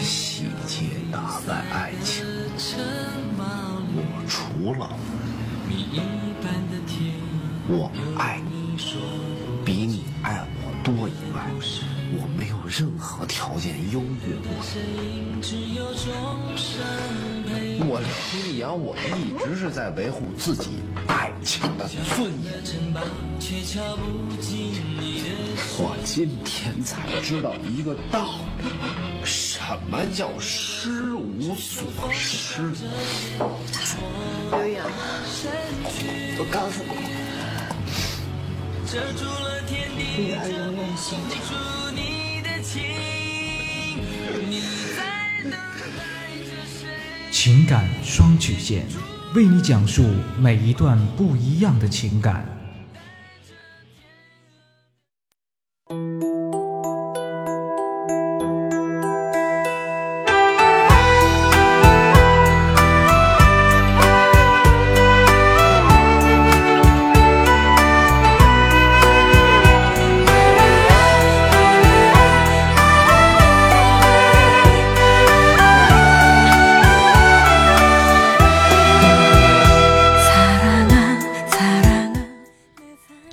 细节打败爱情，我除了我爱你比你爱我多以外，我没有任何条件优越过你。我李阳，我一直是在维护自己爱情的尊严。我今天才知道一个道理，什么叫失无所失。刘洋，我告诉你，女儿永远心情感双曲线，为你讲述每一段不一样的情感。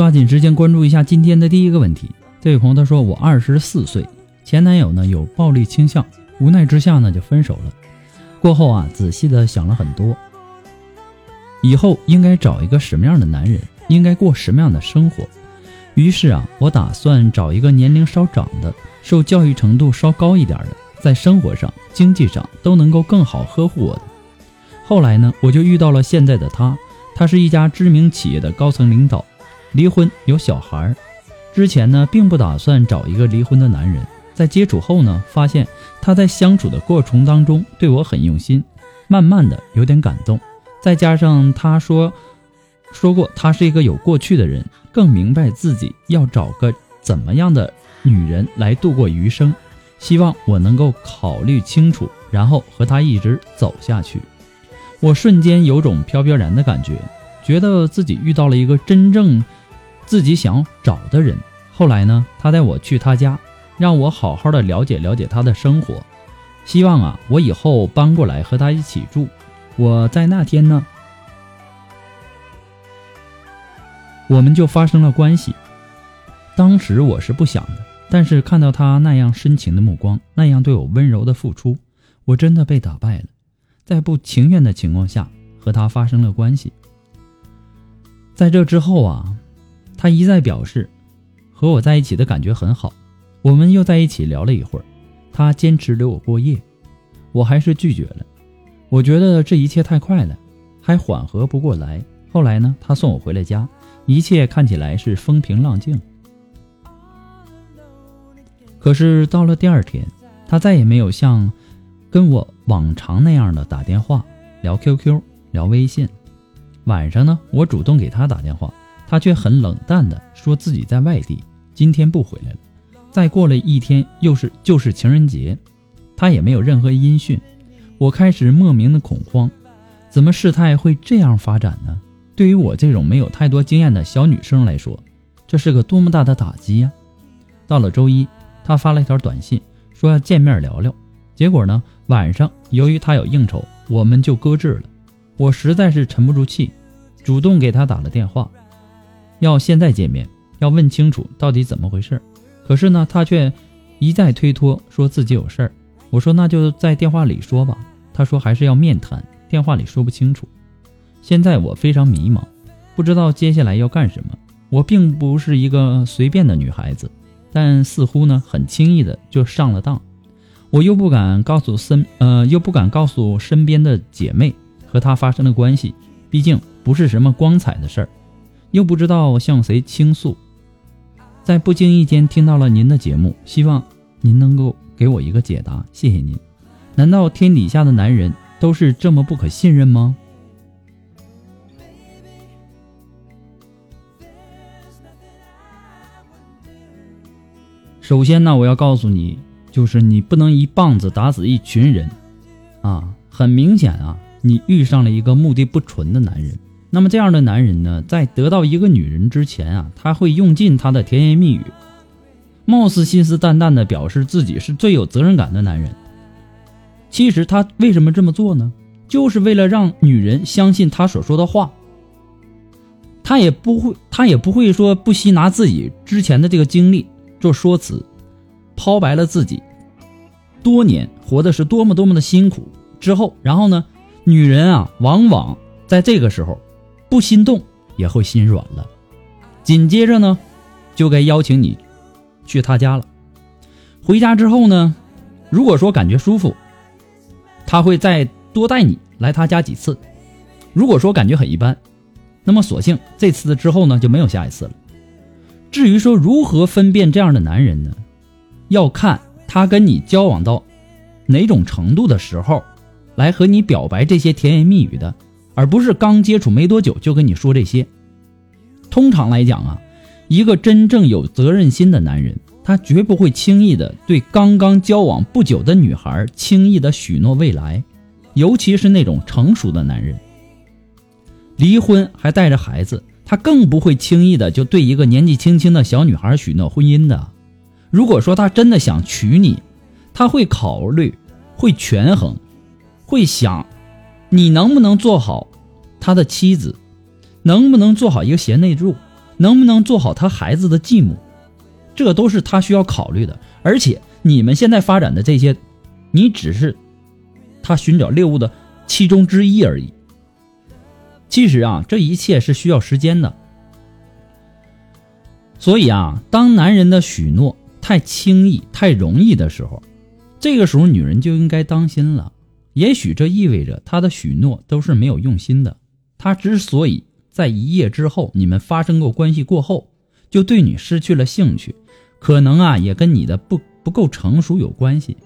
抓紧时间关注一下今天的第一个问题。这位朋友他说：“我二十四岁，前男友呢有暴力倾向，无奈之下呢就分手了。过后啊，仔细的想了很多，以后应该找一个什么样的男人，应该过什么样的生活。于是啊，我打算找一个年龄稍长的，受教育程度稍高一点的，在生活上、经济上都能够更好呵护我的。后来呢，我就遇到了现在的他。”他是一家知名企业的高层领导，离婚有小孩儿。之前呢，并不打算找一个离婚的男人。在接触后呢，发现他在相处的过程当中对我很用心，慢慢的有点感动。再加上他说说过他是一个有过去的人，更明白自己要找个怎么样的女人来度过余生。希望我能够考虑清楚，然后和他一直走下去。我瞬间有种飘飘然的感觉，觉得自己遇到了一个真正自己想找的人。后来呢，他带我去他家，让我好好的了解了解他的生活。希望啊，我以后搬过来和他一起住。我在那天呢，我们就发生了关系。当时我是不想的，但是看到他那样深情的目光，那样对我温柔的付出，我真的被打败了。在不情愿的情况下和他发生了关系，在这之后啊，他一再表示和我在一起的感觉很好，我们又在一起聊了一会儿，他坚持留我过夜，我还是拒绝了。我觉得这一切太快了，还缓和不过来。后来呢，他送我回了家，一切看起来是风平浪静。可是到了第二天，他再也没有像跟我往常那样的打电话、聊 QQ、聊微信。晚上呢，我主动给他打电话，他却很冷淡的说自己在外地，今天不回来了。再过了一天，又是就是情人节，他也没有任何音讯。我开始莫名的恐慌，怎么事态会这样发展呢？对于我这种没有太多经验的小女生来说，这是个多么大的打击呀！到了周一，他发了一条短信，说要见面聊聊。结果呢，晚上由于他有应酬，我们就搁置了。我实在是沉不住气，主动给他打了电话，要现在见面，要问清楚到底怎么回事。可是呢，他却一再推脱，说自己有事儿。我说那就在电话里说吧。他说还是要面谈，电话里说不清楚。现在我非常迷茫，不知道接下来要干什么。我并不是一个随便的女孩子，但似乎呢很轻易的就上了当。我又不敢告诉身呃，又不敢告诉身边的姐妹。和他发生的关系，毕竟不是什么光彩的事儿，又不知道向谁倾诉，在不经意间听到了您的节目，希望您能够给我一个解答，谢谢您。难道天底下的男人都是这么不可信任吗？首先呢，我要告诉你，就是你不能一棒子打死一群人，啊，很明显啊。你遇上了一个目的不纯的男人，那么这样的男人呢，在得到一个女人之前啊，他会用尽他的甜言蜜语，貌似信誓旦旦的表示自己是最有责任感的男人。其实他为什么这么做呢？就是为了让女人相信他所说的话。他也不会，他也不会说不惜拿自己之前的这个经历做说辞，抛白了自己多年活的是多么多么的辛苦之后，然后呢？女人啊，往往在这个时候，不心动也会心软了。紧接着呢，就该邀请你去他家了。回家之后呢，如果说感觉舒服，他会再多带你来他家几次。如果说感觉很一般，那么索性这次之后呢就没有下一次了。至于说如何分辨这样的男人呢，要看他跟你交往到哪种程度的时候。来和你表白这些甜言蜜语的，而不是刚接触没多久就跟你说这些。通常来讲啊，一个真正有责任心的男人，他绝不会轻易的对刚刚交往不久的女孩轻易的许诺未来，尤其是那种成熟的男人。离婚还带着孩子，他更不会轻易的就对一个年纪轻轻的小女孩许诺婚姻的。如果说他真的想娶你，他会考虑，会权衡。会想，你能不能做好他的妻子，能不能做好一个贤内助，能不能做好他孩子的继母，这都是他需要考虑的。而且你们现在发展的这些，你只是他寻找猎物的其中之一而已。其实啊，这一切是需要时间的。所以啊，当男人的许诺太轻易、太容易的时候，这个时候女人就应该当心了。也许这意味着他的许诺都是没有用心的。他之所以在一夜之后，你们发生过关系过后，就对你失去了兴趣，可能啊也跟你的不不够成熟有关系。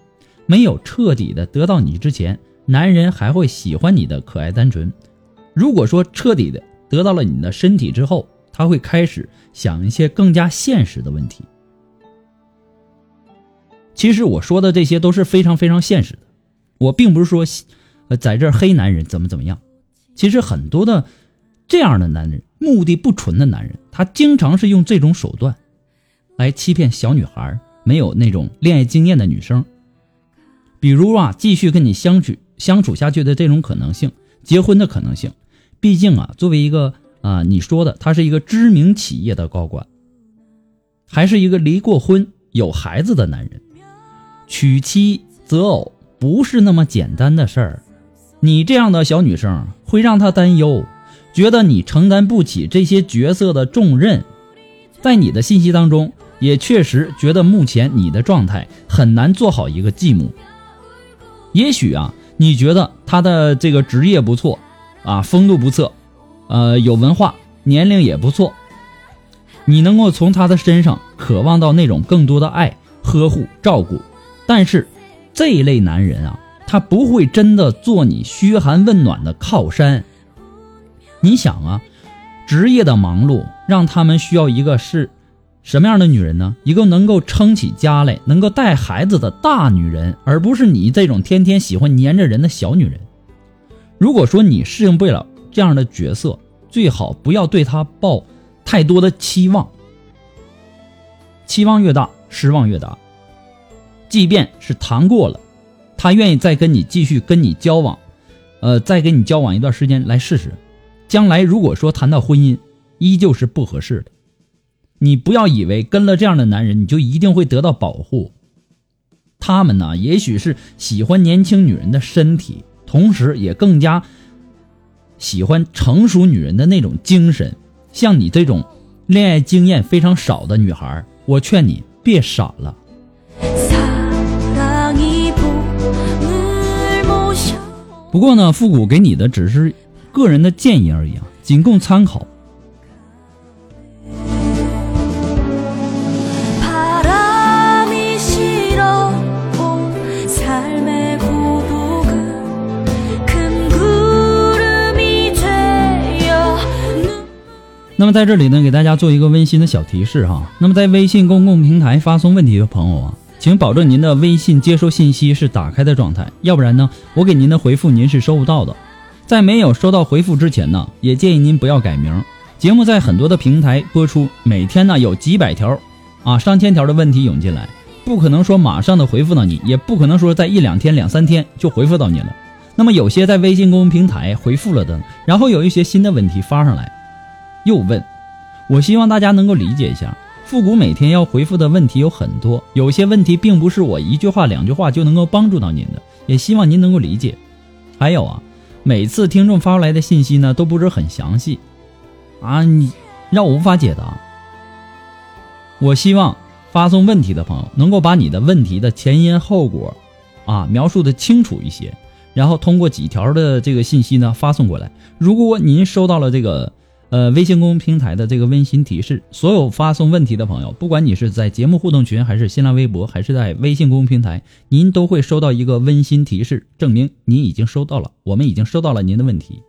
没有彻底的得到你之前，男人还会喜欢你的可爱单纯。如果说彻底的得到了你的身体之后，他会开始想一些更加现实的问题。其实我说的这些都是非常非常现实的。我并不是说，呃，在这黑男人怎么怎么样。其实很多的这样的男人，目的不纯的男人，他经常是用这种手段来欺骗小女孩，没有那种恋爱经验的女生。比如啊，继续跟你相处相处下去的这种可能性，结婚的可能性。毕竟啊，作为一个啊，你说的他是一个知名企业的高管，还是一个离过婚有孩子的男人，娶妻择偶。不是那么简单的事儿，你这样的小女生会让他担忧，觉得你承担不起这些角色的重任，在你的信息当中，也确实觉得目前你的状态很难做好一个继母。也许啊，你觉得他的这个职业不错，啊，风度不错，呃，有文化，年龄也不错，你能够从他的身上渴望到那种更多的爱、呵护、照顾。但是，这一类男人啊，他不会真的做你嘘寒问暖的靠山。你想啊，职业的忙碌让他们需要一个是什么样的女人呢？一个能够撑起家来、能够带孩子的大女人，而不是你这种天天喜欢黏着人的小女人。如果说你适应不了这样的角色，最好不要对他抱太多的期望。期望越大，失望越大。即便是谈过了，他愿意再跟你继续跟你交往，呃，再跟你交往一段时间来试试。将来如果说谈到婚姻，依旧是不合适的。你不要以为跟了这样的男人，你就一定会得到保护。他们呢，也许是喜欢年轻女人的身体，同时也更加喜欢成熟女人的那种精神。像你这种恋爱经验非常少的女孩，我劝你别傻了。不过呢，复古给你的只是。个人的建议而已啊，仅供参考。那么在这里呢，给大家做一个温馨的小提示哈。那么在微信公共平台发送问题的朋友啊，请保证您的微信接收信息是打开的状态，要不然呢，我给您的回复您是收不到的。在没有收到回复之前呢，也建议您不要改名。节目在很多的平台播出，每天呢有几百条，啊上千条的问题涌进来，不可能说马上的回复到你，也不可能说在一两天、两三天就回复到你了。那么有些在微信公众平台回复了的，然后有一些新的问题发上来，又问，我希望大家能够理解一下，复古每天要回复的问题有很多，有些问题并不是我一句话、两句话就能够帮助到您的，也希望您能够理解。还有啊。每次听众发出来的信息呢，都不是很详细，啊，你让我无法解答。我希望发送问题的朋友能够把你的问题的前因后果，啊，描述的清楚一些，然后通过几条的这个信息呢发送过来。如果您收到了这个。呃，微信公众平台的这个温馨提示，所有发送问题的朋友，不管你是在节目互动群，还是新浪微博，还是在微信公众平台，您都会收到一个温馨提示，证明您已经收到了，我们已经收到了您的问题。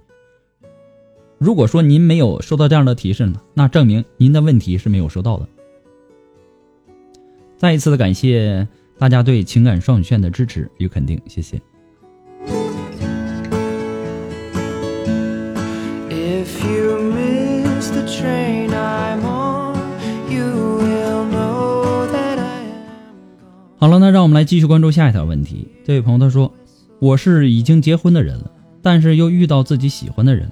如果说您没有收到这样的提示呢，那证明您的问题是没有收到的。再一次的感谢大家对情感双语线的支持与肯定，谢谢。好了，那让我们来继续关注下一条问题。这位朋友他说：“我是已经结婚的人了，但是又遇到自己喜欢的人，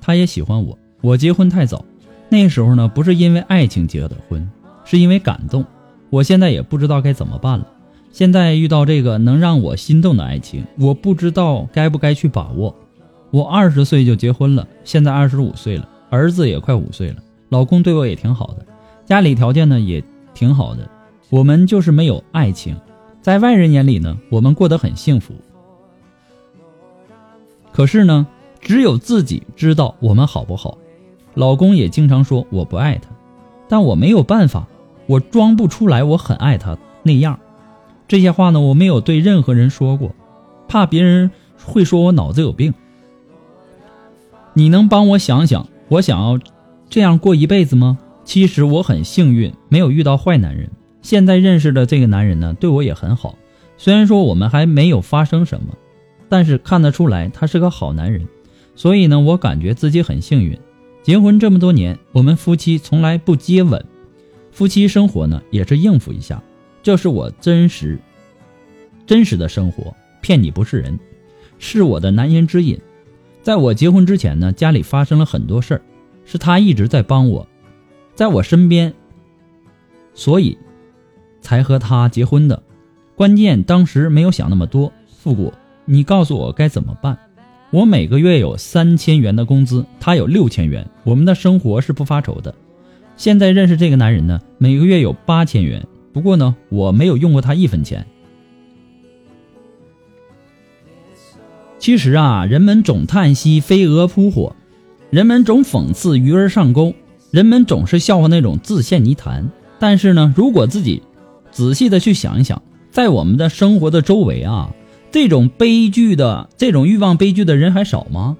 他也喜欢我。我结婚太早，那时候呢不是因为爱情结的婚，是因为感动。我现在也不知道该怎么办了。现在遇到这个能让我心动的爱情，我不知道该不该去把握。我二十岁就结婚了，现在二十五岁了，儿子也快五岁了，老公对我也挺好的，家里条件呢也挺好的。”我们就是没有爱情，在外人眼里呢，我们过得很幸福。可是呢，只有自己知道我们好不好。老公也经常说我不爱他，但我没有办法，我装不出来我很爱他那样。这些话呢，我没有对任何人说过，怕别人会说我脑子有病。你能帮我想想，我想要这样过一辈子吗？其实我很幸运，没有遇到坏男人。现在认识的这个男人呢，对我也很好。虽然说我们还没有发生什么，但是看得出来他是个好男人。所以呢，我感觉自己很幸运。结婚这么多年，我们夫妻从来不接吻，夫妻生活呢也是应付一下。这是我真实、真实的生活，骗你不是人，是我的难言之隐。在我结婚之前呢，家里发生了很多事儿，是他一直在帮我，在我身边，所以。才和他结婚的，关键当时没有想那么多。复古，你告诉我该怎么办？我每个月有三千元的工资，他有六千元，我们的生活是不发愁的。现在认识这个男人呢，每个月有八千元，不过呢，我没有用过他一分钱。其实啊，人们总叹息飞蛾扑火，人们总讽刺鱼儿上钩，人们总是笑话那种自陷泥潭。但是呢，如果自己仔细的去想一想，在我们的生活的周围啊，这种悲剧的、这种欲望悲剧的人还少吗？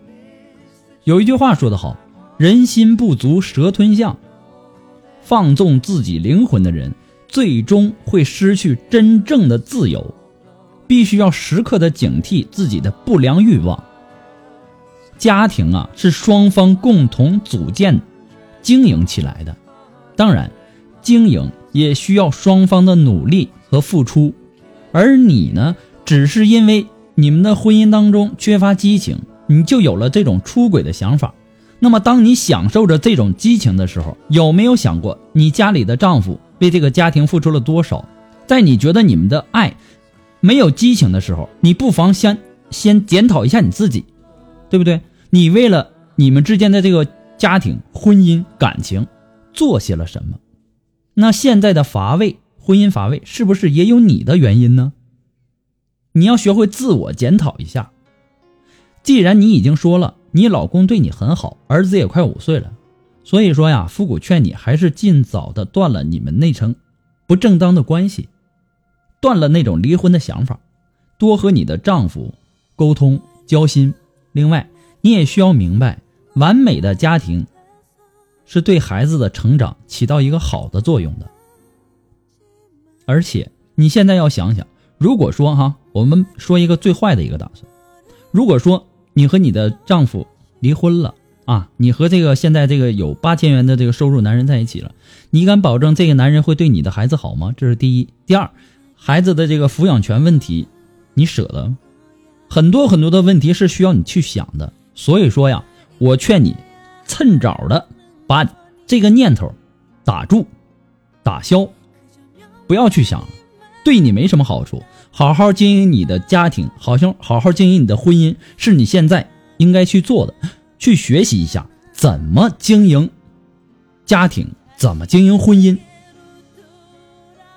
有一句话说得好：“人心不足蛇吞象。”放纵自己灵魂的人，最终会失去真正的自由。必须要时刻的警惕自己的不良欲望。家庭啊，是双方共同组建、经营起来的，当然，经营也需要双方的努力和付出。而你呢，只是因为你们的婚姻当中缺乏激情，你就有了这种出轨的想法。那么，当你享受着这种激情的时候，有没有想过你家里的丈夫为这个家庭付出了多少？在你觉得你们的爱？没有激情的时候，你不妨先先检讨一下你自己，对不对？你为了你们之间的这个家庭、婚姻、感情，做些了什么？那现在的乏味，婚姻乏味，是不是也有你的原因呢？你要学会自我检讨一下。既然你已经说了，你老公对你很好，儿子也快五岁了，所以说呀，复古劝你还是尽早的断了你们那层不正当的关系。断了那种离婚的想法，多和你的丈夫沟通交心。另外，你也需要明白，完美的家庭是对孩子的成长起到一个好的作用的。而且，你现在要想想，如果说哈，我们说一个最坏的一个打算，如果说你和你的丈夫离婚了啊，你和这个现在这个有八千元的这个收入男人在一起了，你敢保证这个男人会对你的孩子好吗？这是第一。第二。孩子的这个抚养权问题，你舍得吗？很多很多的问题是需要你去想的。所以说呀，我劝你趁早的把这个念头打住、打消，不要去想，对你没什么好处。好好经营你的家庭，好像好好经营你的婚姻，是你现在应该去做的。去学习一下怎么经营家庭，怎么经营婚姻。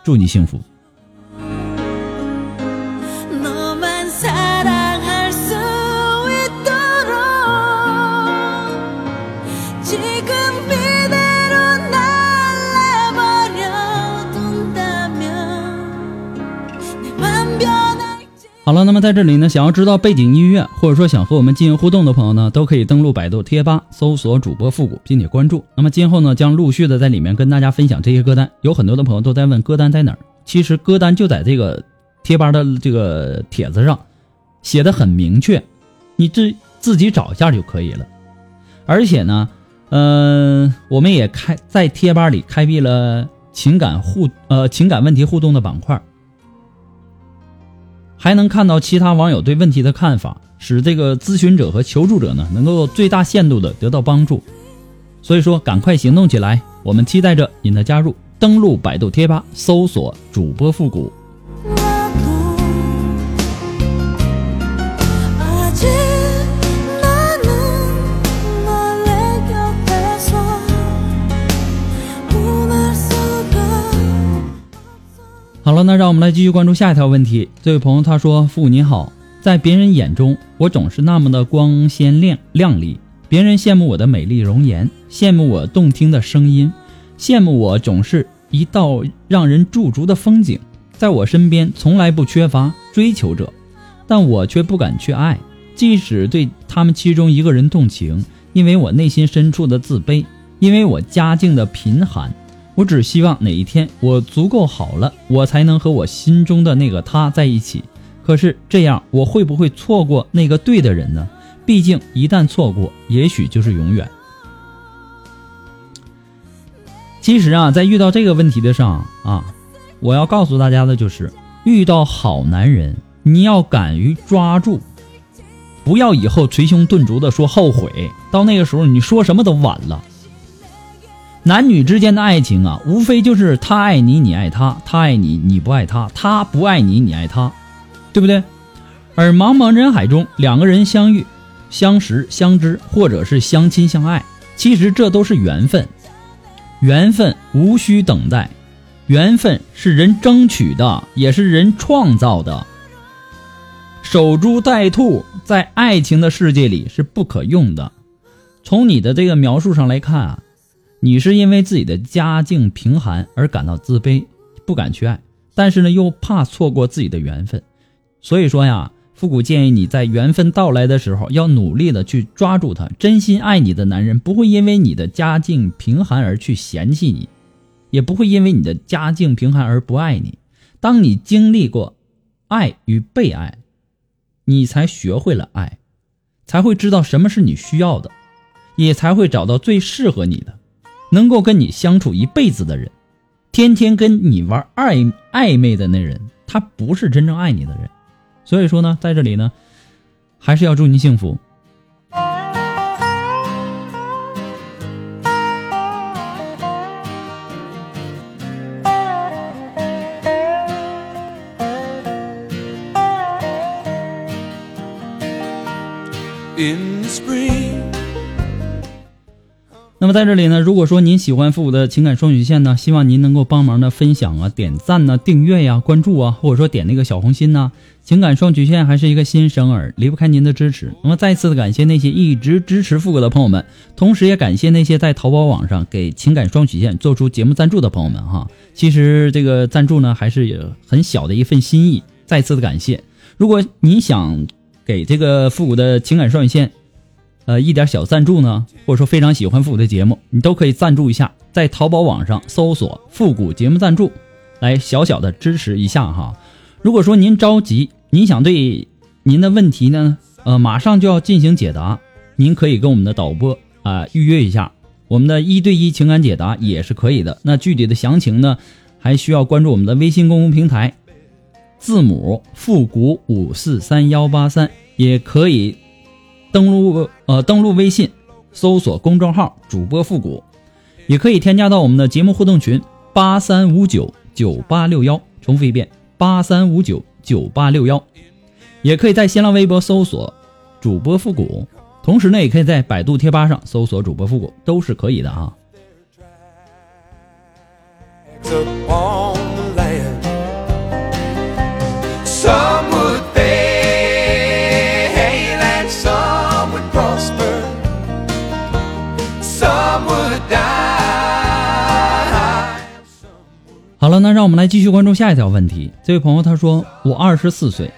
祝你幸福。好了，那么在这里呢，想要知道背景音乐，或者说想和我们进行互动的朋友呢，都可以登录百度贴吧，搜索主播复古，并且关注。那么今后呢，将陆续的在里面跟大家分享这些歌单。有很多的朋友都在问歌单在哪儿，其实歌单就在这个贴吧的这个帖子上，写的很明确，你自自己找一下就可以了。而且呢，嗯，我们也开在贴吧里开辟了情感互呃情感问题互动的板块。还能看到其他网友对问题的看法，使这个咨询者和求助者呢能够最大限度的得到帮助。所以说，赶快行动起来！我们期待着您的加入。登录百度贴吧，搜索主播复古。好了，那让我们来继续关注下一条问题。这位朋友他说：“父母您好，在别人眼中，我总是那么的光鲜亮亮丽，别人羡慕我的美丽容颜，羡慕我动听的声音，羡慕我总是一道让人驻足的风景。在我身边从来不缺乏追求者，但我却不敢去爱，即使对他们其中一个人动情，因为我内心深处的自卑，因为我家境的贫寒。”我只希望哪一天我足够好了，我才能和我心中的那个他在一起。可是这样，我会不会错过那个对的人呢？毕竟一旦错过，也许就是永远。其实啊，在遇到这个问题的上啊，我要告诉大家的就是，遇到好男人，你要敢于抓住，不要以后捶胸顿足的说后悔。到那个时候，你说什么都晚了。男女之间的爱情啊，无非就是他爱你，你爱他；他爱你，你不爱他；他不爱你，你爱他，对不对？而茫茫人海中，两个人相遇，相识、相知，或者是相亲相爱，其实这都是缘分。缘分无需等待，缘分是人争取的，也是人创造的。守株待兔在爱情的世界里是不可用的。从你的这个描述上来看啊，你是因为自己的家境贫寒而感到自卑，不敢去爱，但是呢又怕错过自己的缘分，所以说呀。复古建议你在缘分到来的时候，要努力的去抓住他。真心爱你的男人不会因为你的家境贫寒而去嫌弃你，也不会因为你的家境贫寒而不爱你。当你经历过爱与被爱，你才学会了爱，才会知道什么是你需要的，也才会找到最适合你的，能够跟你相处一辈子的人。天天跟你玩暧暧昧的那人，他不是真正爱你的人。所以说呢，在这里呢，还是要祝您幸福。那么在这里呢，如果说您喜欢复古的情感双曲线呢，希望您能够帮忙的分享啊、点赞呢、订阅呀、关注啊，或者说点那个小红心呢。情感双曲线还是一个新生儿，离不开您的支持。那么再次的感谢那些一直支持复古的朋友们，同时也感谢那些在淘宝网上给情感双曲线做出节目赞助的朋友们哈。其实这个赞助呢，还是很小的一份心意。再次的感谢。如果你想给这个复古的情感双曲线。呃，一点小赞助呢，或者说非常喜欢复古的节目，你都可以赞助一下，在淘宝网上搜索“复古节目赞助”，来小小的支持一下哈。如果说您着急，您想对您的问题呢，呃，马上就要进行解答，您可以跟我们的导播啊预约一下，我们的一对一情感解答也是可以的。那具体的详情呢，还需要关注我们的微信公共平台，字母复古五四三幺八三，也可以。登录呃，登录微信，搜索公众号“主播复古”，也可以添加到我们的节目互动群八三五九九八六幺。重复一遍，八三五九九八六幺。也可以在新浪微博搜索“主播复古”，同时呢，也可以在百度贴吧上搜索“主播复古”，都是可以的啊。好了，那让我们来继续关注下一条问题。这位朋友他说：“我二十四岁，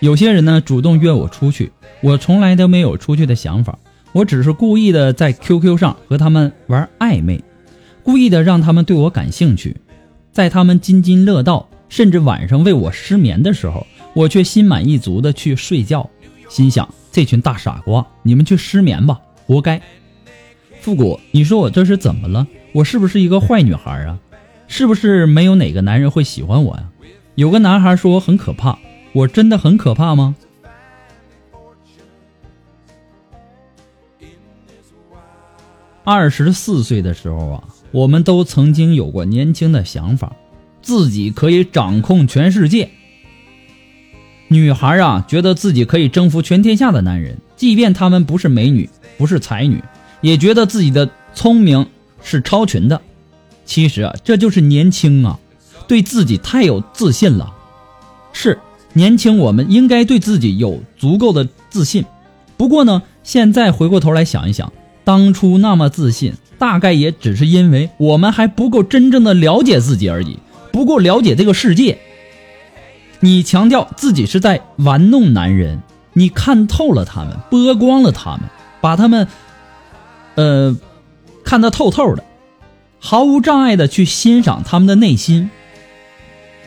有些人呢主动约我出去，我从来都没有出去的想法，我只是故意的在 QQ 上和他们玩暧昧，故意的让他们对我感兴趣，在他们津津乐道，甚至晚上为我失眠的时候，我却心满意足的去睡觉，心想这群大傻瓜，你们去失眠吧，活该。复古，你说我这是怎么了？我是不是一个坏女孩啊？”是不是没有哪个男人会喜欢我呀？有个男孩说我很可怕，我真的很可怕吗？二十四岁的时候啊，我们都曾经有过年轻的想法，自己可以掌控全世界。女孩啊，觉得自己可以征服全天下的男人，即便他们不是美女，不是才女，也觉得自己的聪明是超群的。其实啊，这就是年轻啊，对自己太有自信了。是年轻，我们应该对自己有足够的自信。不过呢，现在回过头来想一想，当初那么自信，大概也只是因为我们还不够真正的了解自己而已，不够了解这个世界。你强调自己是在玩弄男人，你看透了他们，剥光了他们，把他们，呃，看得透透的。毫无障碍的去欣赏他们的内心。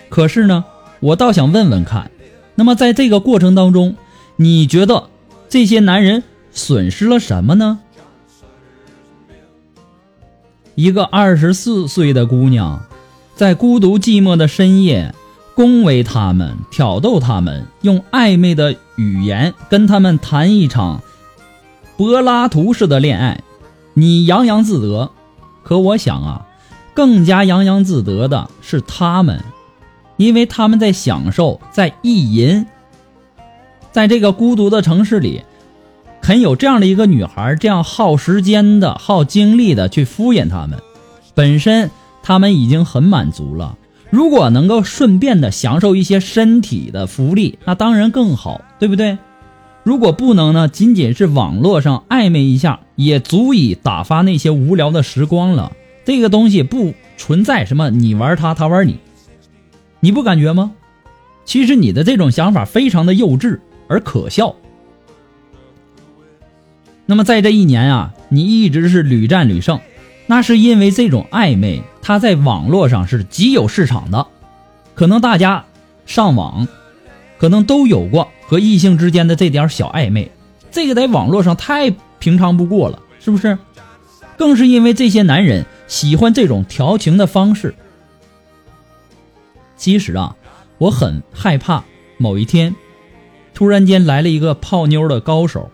可是呢，我倒想问问看，那么在这个过程当中，你觉得这些男人损失了什么呢？一个二十四岁的姑娘，在孤独寂寞的深夜，恭维他们，挑逗他们，用暧昧的语言跟他们谈一场柏拉图式的恋爱，你洋洋自得。可我想啊，更加洋洋自得的是他们，因为他们在享受，在意淫，在这个孤独的城市里，肯有这样的一个女孩，这样耗时间的、耗精力的去敷衍他们，本身他们已经很满足了。如果能够顺便的享受一些身体的福利，那当然更好，对不对？如果不能呢，仅仅是网络上暧昧一下，也足以打发那些无聊的时光了。这个东西不存在什么你玩他，他玩你，你不感觉吗？其实你的这种想法非常的幼稚而可笑。那么在这一年啊，你一直是屡战屡胜，那是因为这种暧昧，它在网络上是极有市场的。可能大家上网，可能都有过和异性之间的这点小暧昧，这个在网络上太平常不过了，是不是？更是因为这些男人喜欢这种调情的方式。其实啊，我很害怕某一天，突然间来了一个泡妞的高手。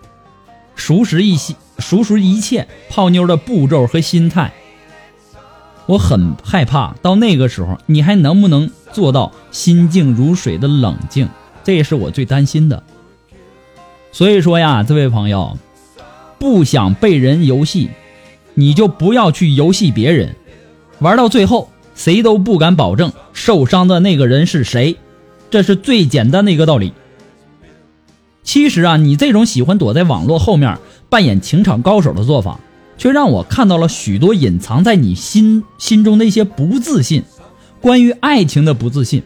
熟识一些，熟识一切泡妞的步骤和心态，我很害怕到那个时候，你还能不能做到心静如水的冷静？这也是我最担心的。所以说呀，这位朋友，不想被人游戏，你就不要去游戏别人。玩到最后，谁都不敢保证受伤的那个人是谁，这是最简单的一个道理。其实啊，你这种喜欢躲在网络后面扮演情场高手的做法，却让我看到了许多隐藏在你心心中的一些不自信，关于爱情的不自信。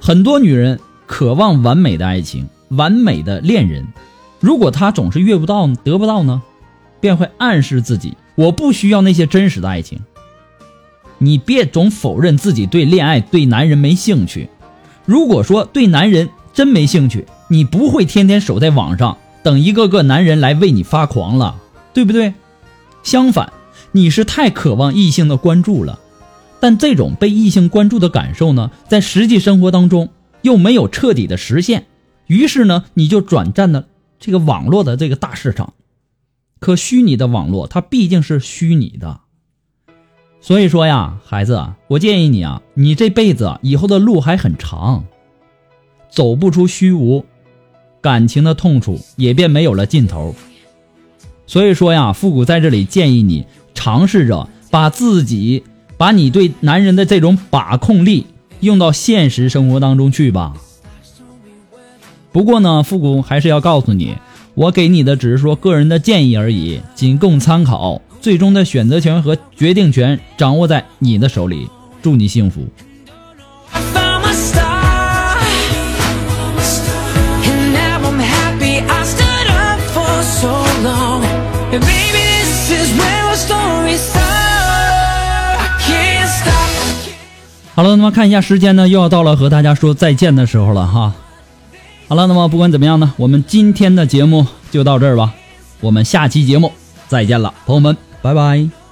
很多女人渴望完美的爱情，完美的恋人，如果他总是遇不到、得不到呢，便会暗示自己我不需要那些真实的爱情。你别总否认自己对恋爱、对男人没兴趣。如果说对男人，真没兴趣，你不会天天守在网上等一个个男人来为你发狂了，对不对？相反，你是太渴望异性的关注了，但这种被异性关注的感受呢，在实际生活当中又没有彻底的实现，于是呢，你就转战了这个网络的这个大市场。可虚拟的网络它毕竟是虚拟的，所以说呀，孩子，我建议你啊，你这辈子以后的路还很长。走不出虚无，感情的痛楚也便没有了尽头。所以说呀，复古在这里建议你尝试着把自己，把你对男人的这种把控力用到现实生活当中去吧。不过呢，复古还是要告诉你，我给你的只是说个人的建议而已，仅供参考，最终的选择权和决定权掌握在你的手里。祝你幸福。好了，那么看一下时间呢，又要到了和大家说再见的时候了哈。好了，那么不管怎么样呢，我们今天的节目就到这儿吧。我们下期节目再见了，朋友们，拜拜。